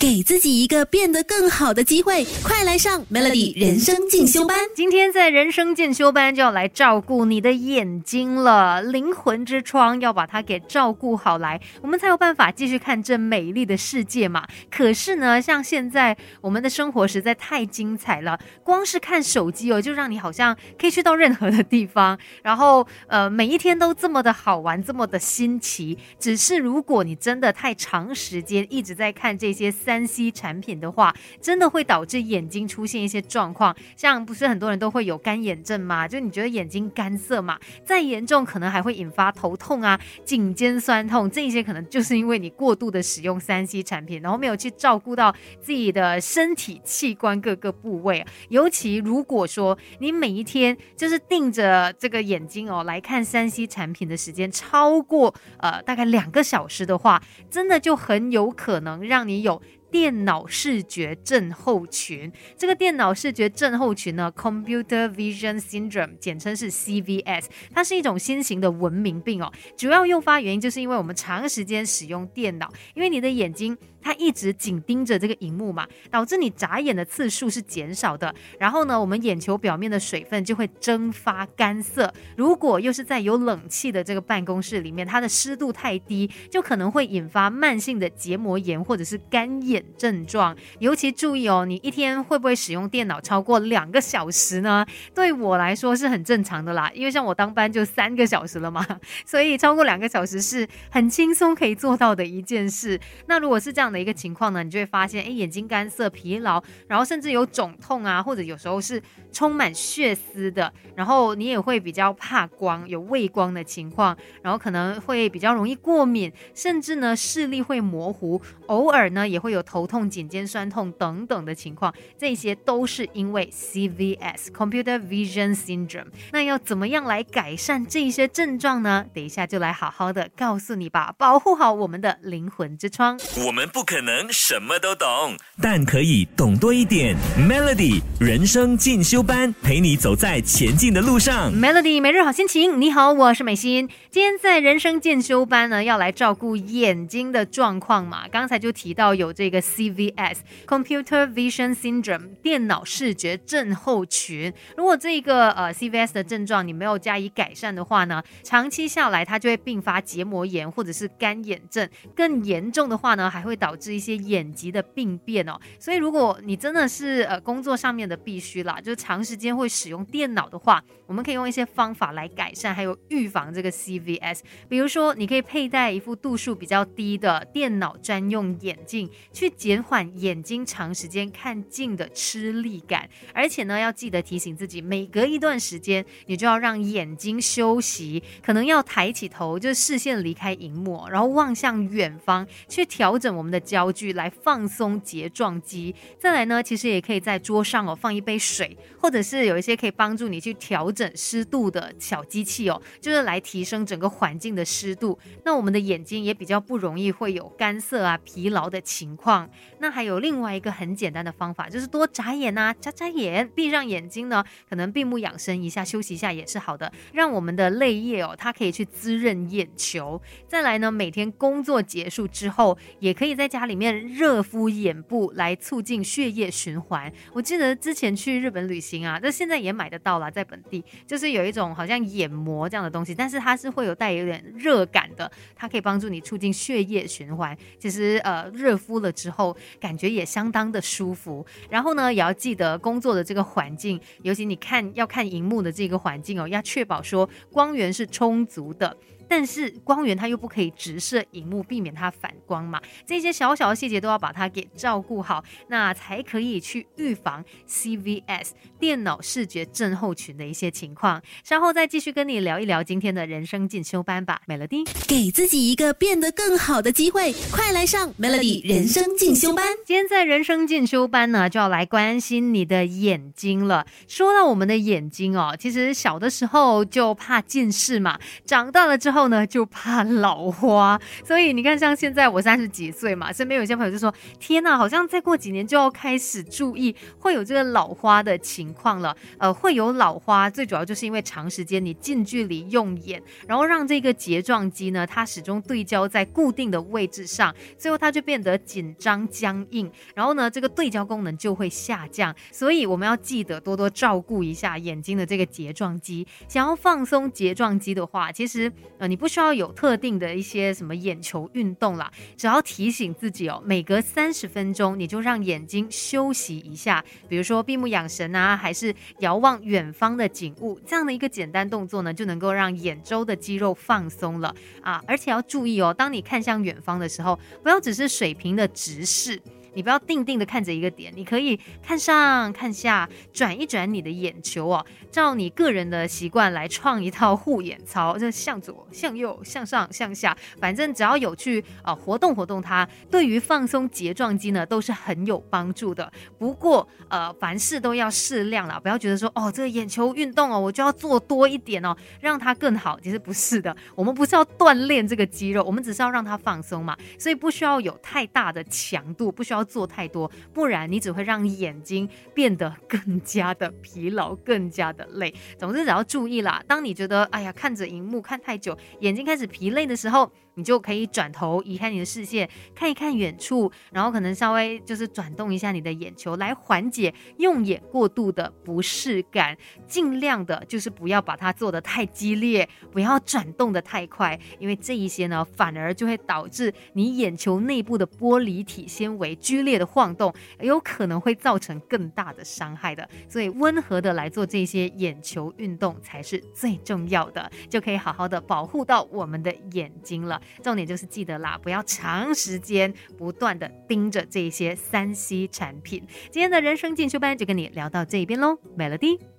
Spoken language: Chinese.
给自己一个变得更好的机会，快来上 Melody 人生进修班。今天在人生进修班就要来照顾你的眼睛了，灵魂之窗要把它给照顾好来，我们才有办法继续看这美丽的世界嘛。可是呢，像现在我们的生活实在太精彩了，光是看手机哦，就让你好像可以去到任何的地方，然后呃，每一天都这么的好玩，这么的新奇。只是如果你真的太长时间一直在看这些。三 C 产品的话，真的会导致眼睛出现一些状况，像不是很多人都会有干眼症吗？就你觉得眼睛干涩嘛？再严重可能还会引发头痛啊、颈肩酸痛，这些可能就是因为你过度的使用三 C 产品，然后没有去照顾到自己的身体器官各个部位。尤其如果说你每一天就是盯着这个眼睛哦来看三 C 产品的时间超过呃大概两个小时的话，真的就很有可能让你有。电脑视觉症候群，这个电脑视觉症候群呢，Computer Vision Syndrome，简称是 CVS，它是一种新型的文明病哦。主要诱发原因就是因为我们长时间使用电脑，因为你的眼睛。它一直紧盯着这个荧幕嘛，导致你眨眼的次数是减少的。然后呢，我们眼球表面的水分就会蒸发干涩。如果又是在有冷气的这个办公室里面，它的湿度太低，就可能会引发慢性的结膜炎或者是干眼症状。尤其注意哦，你一天会不会使用电脑超过两个小时呢？对我来说是很正常的啦，因为像我当班就三个小时了嘛，所以超过两个小时是很轻松可以做到的一件事。那如果是这样。样的一个情况呢，你就会发现，哎，眼睛干涩、疲劳，然后甚至有肿痛啊，或者有时候是充满血丝的，然后你也会比较怕光，有畏光的情况，然后可能会比较容易过敏，甚至呢视力会模糊，偶尔呢也会有头痛、颈肩酸痛等等的情况，这些都是因为 CVS（Computer Vision Syndrome）。那要怎么样来改善这些症状呢？等一下就来好好的告诉你吧，保护好我们的灵魂之窗，我们。不可能什么都懂，但可以懂多一点。Melody 人生进修班，陪你走在前进的路上。Melody 每日好心情，你好，我是美心。今天在人生进修班呢，要来照顾眼睛的状况嘛。刚才就提到有这个 CVS（Computer Vision Syndrome） 电脑视觉症候群。如果这个呃 CVS 的症状你没有加以改善的话呢，长期下来它就会并发结膜炎或者是干眼症。更严重的话呢，还会导致一些眼疾的病变哦，所以如果你真的是呃工作上面的必须啦，就是长时间会使用电脑的话，我们可以用一些方法来改善，还有预防这个 CVS。比如说，你可以佩戴一副度数比较低的电脑专用眼镜，去减缓眼睛长时间看近的吃力感。而且呢，要记得提醒自己，每隔一段时间，你就要让眼睛休息，可能要抬起头，就视线离开荧幕，然后望向远方，去调整我们的。焦距来放松睫状肌，再来呢，其实也可以在桌上哦放一杯水，或者是有一些可以帮助你去调整湿度的小机器哦，就是来提升整个环境的湿度。那我们的眼睛也比较不容易会有干涩啊、疲劳的情况。那还有另外一个很简单的方法，就是多眨眼呐，眨眨眼，闭上眼睛呢，可能闭目养神一下，休息一下也是好的，让我们的泪液哦，它可以去滋润眼球。再来呢，每天工作结束之后，也可以在家里面热敷眼部，来促进血液循环。我记得之前去日本旅行行啊，这现在也买得到了，在本地就是有一种好像眼膜这样的东西，但是它是会有带有点热感的，它可以帮助你促进血液循环。其实呃，热敷了之后，感觉也相当的舒服。然后呢，也要记得工作的这个环境，尤其你看要看荧幕的这个环境哦，要确保说光源是充足的。但是光源它又不可以直射荧幕，避免它反光嘛。这些小小的细节都要把它给照顾好，那才可以去预防 CVS 电脑视觉症候群的一些情况。稍后再继续跟你聊一聊今天的人生进修班吧，Melody。给自己一个变得更好的机会，快来上 Melody 人生进修班。今天在人生进修班呢，就要来关心你的眼睛了。说到我们的眼睛哦，其实小的时候就怕近视嘛，长大了之后。后呢，就怕老花。所以你看，像现在我三十几岁嘛，身边有些朋友就说：“天呐，好像再过几年就要开始注意会有这个老花的情况了。”呃，会有老花，最主要就是因为长时间你近距离用眼，然后让这个睫状肌呢，它始终对焦在固定的位置上，最后它就变得紧张僵硬，然后呢，这个对焦功能就会下降。所以我们要记得多多照顾一下眼睛的这个睫状肌。想要放松睫状肌的话，其实呃，你不需要有特定的一些什么眼球运动啦，只要提醒自己哦，每隔三十分钟你就让眼睛休息一下，比如说闭目养神啊，还是遥望远方的景物，这样的一个简单动作呢，就能够让眼周的肌肉放松了啊。而且要注意哦，当你看向远方的时候，不要只是水平的直视。你不要定定的看着一个点，你可以看上看下，转一转你的眼球哦，照你个人的习惯来创一套护眼操，就向左、向右、向上、向下，反正只要有去啊活动活动它，对于放松睫状肌呢都是很有帮助的。不过呃，凡事都要适量啦，不要觉得说哦这个眼球运动哦我就要做多一点哦，让它更好。其实不是的，我们不是要锻炼这个肌肉，我们只是要让它放松嘛，所以不需要有太大的强度，不需要。做太多，不然你只会让眼睛变得更加的疲劳，更加的累。总之，只要注意啦。当你觉得哎呀，看着荧幕看太久，眼睛开始疲累的时候。你就可以转头移开你的视线，看一看远处，然后可能稍微就是转动一下你的眼球，来缓解用眼过度的不适感。尽量的就是不要把它做的太激烈，不要转动的太快，因为这一些呢，反而就会导致你眼球内部的玻璃体纤维剧烈的晃动，有可能会造成更大的伤害的。所以温和的来做这些眼球运动才是最重要的，就可以好好的保护到我们的眼睛了。重点就是记得啦，不要长时间不断的盯着这些三 C 产品。今天的人生进修班就跟你聊到这边喽，Melody。